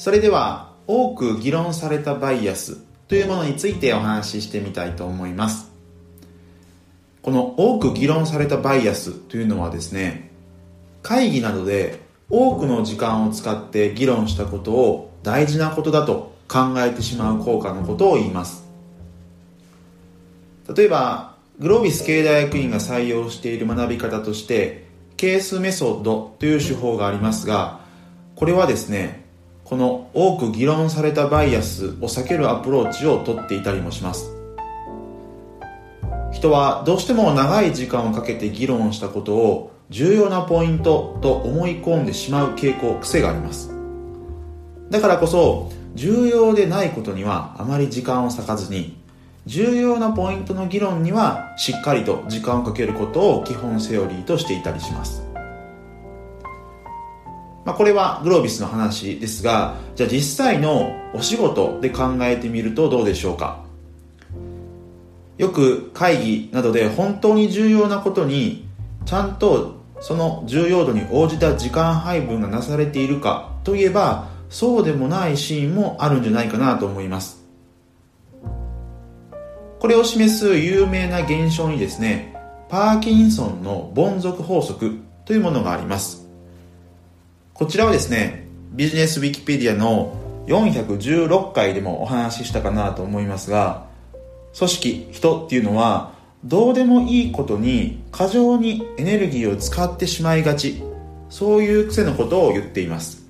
それでは多く議論されたバイアスというものについてお話ししてみたいと思います。この多く議論されたバイアスというのはですね会議などで多くの時間を使って議論したことを大事なことだと考えてしまう効果のことを言います。例えばグロービス経大学院が採用している学び方としてケースメソッドという手法がありますがこれはですねこの多く議論されたバイアスを避けるアプローチをとっていたりもします人はどうしても長い時間をかけて議論したことを重要なポイントと思い込んでしまう傾向癖がありますだからこそ重要でないことにはあまり時間を割かずに重要なポイントの議論にはしっかりと時間をかけることを基本セオリーとしていたりします。まあ、これはグロービスの話ですが、じゃあ実際のお仕事で考えてみるとどうでしょうか？よく会議などで本当に重要なことにちゃんとその重要度に応じた時間配分がなされているかといえばそうでもないシーンもあるんじゃないかなと思いますこれを示す有名な現象にですね、パーキンソンの凡俗法則というものがあります。こちらはですね、ビジネスウィキペディアの416回でもお話ししたかなと思いますが、組織、人っていうのは、どうでもいいことに過剰にエネルギーを使ってしまいがち、そういう癖のことを言っています。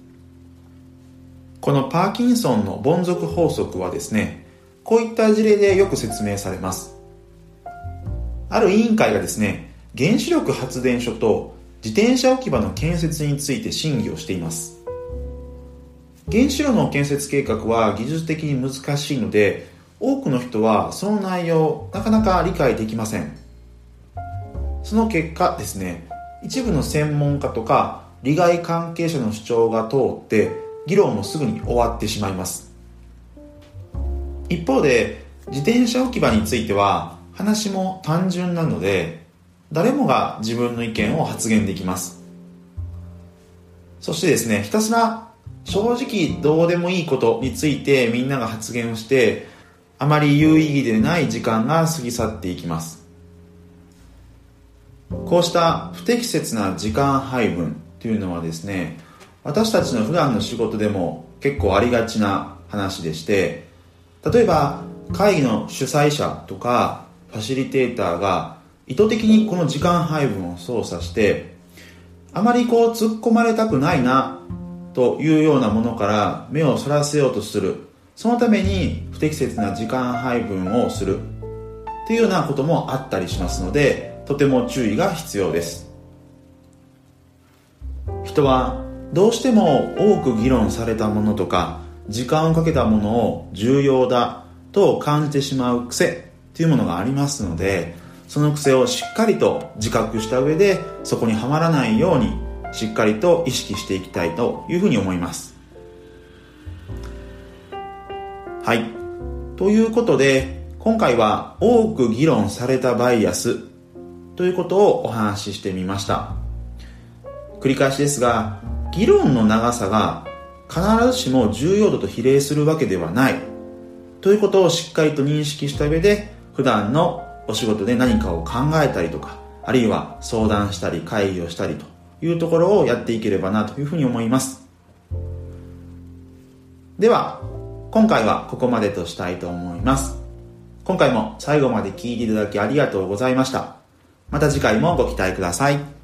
このパーキンソンの凡俗法則はですね、こういった事例でよく説明されます。ある委員会がですね、原子力発電所と自転車置き場の建設について審議をしています。原子炉の建設計画は技術的に難しいので、多くの人はその内容なかなか理解できません。その結果ですね、一部の専門家とか利害関係者の主張が通って議論もすぐに終わってしまいます。一方で自転車置き場については話も単純なので誰もが自分の意見を発言できます。そしてですねひたすら正直どうでもいいことについてみんなが発言をしてあまり有意義でない時間が過ぎ去っていきます。こうした不適切な時間配分というのはですね私たちの普段の仕事でも結構ありがちな話でして例えば会議の主催者とかファシリテーターが意図的にこの時間配分を操作してあまりこう突っ込まれたくないなというようなものから目をそらせようとする。そのために不適切な時間配分をする。っていうようなこともあったりしますのでとても注意が必要です。人はどうしても多く議論されたものとか時間をかけたものを重要だと感じてしまう癖というものがありますのでその癖をしっかりと自覚した上でそこにはまらないようにしっかりと意識していきたいというふうに思います。はい。ということで今回は多く議論されたバイアスということをお話ししてみました。繰り返しですが議論の長さが必ずしも重要度と比例するわけではないということをしっかりと認識した上で普段のお仕事で何かを考えたりとかあるいは相談したり会議をしたりというところをやっていければなというふうに思います。では今回はここまでとしたいと思います。今回も最後まで聞いていただきありがとうございました。また次回もご期待ください。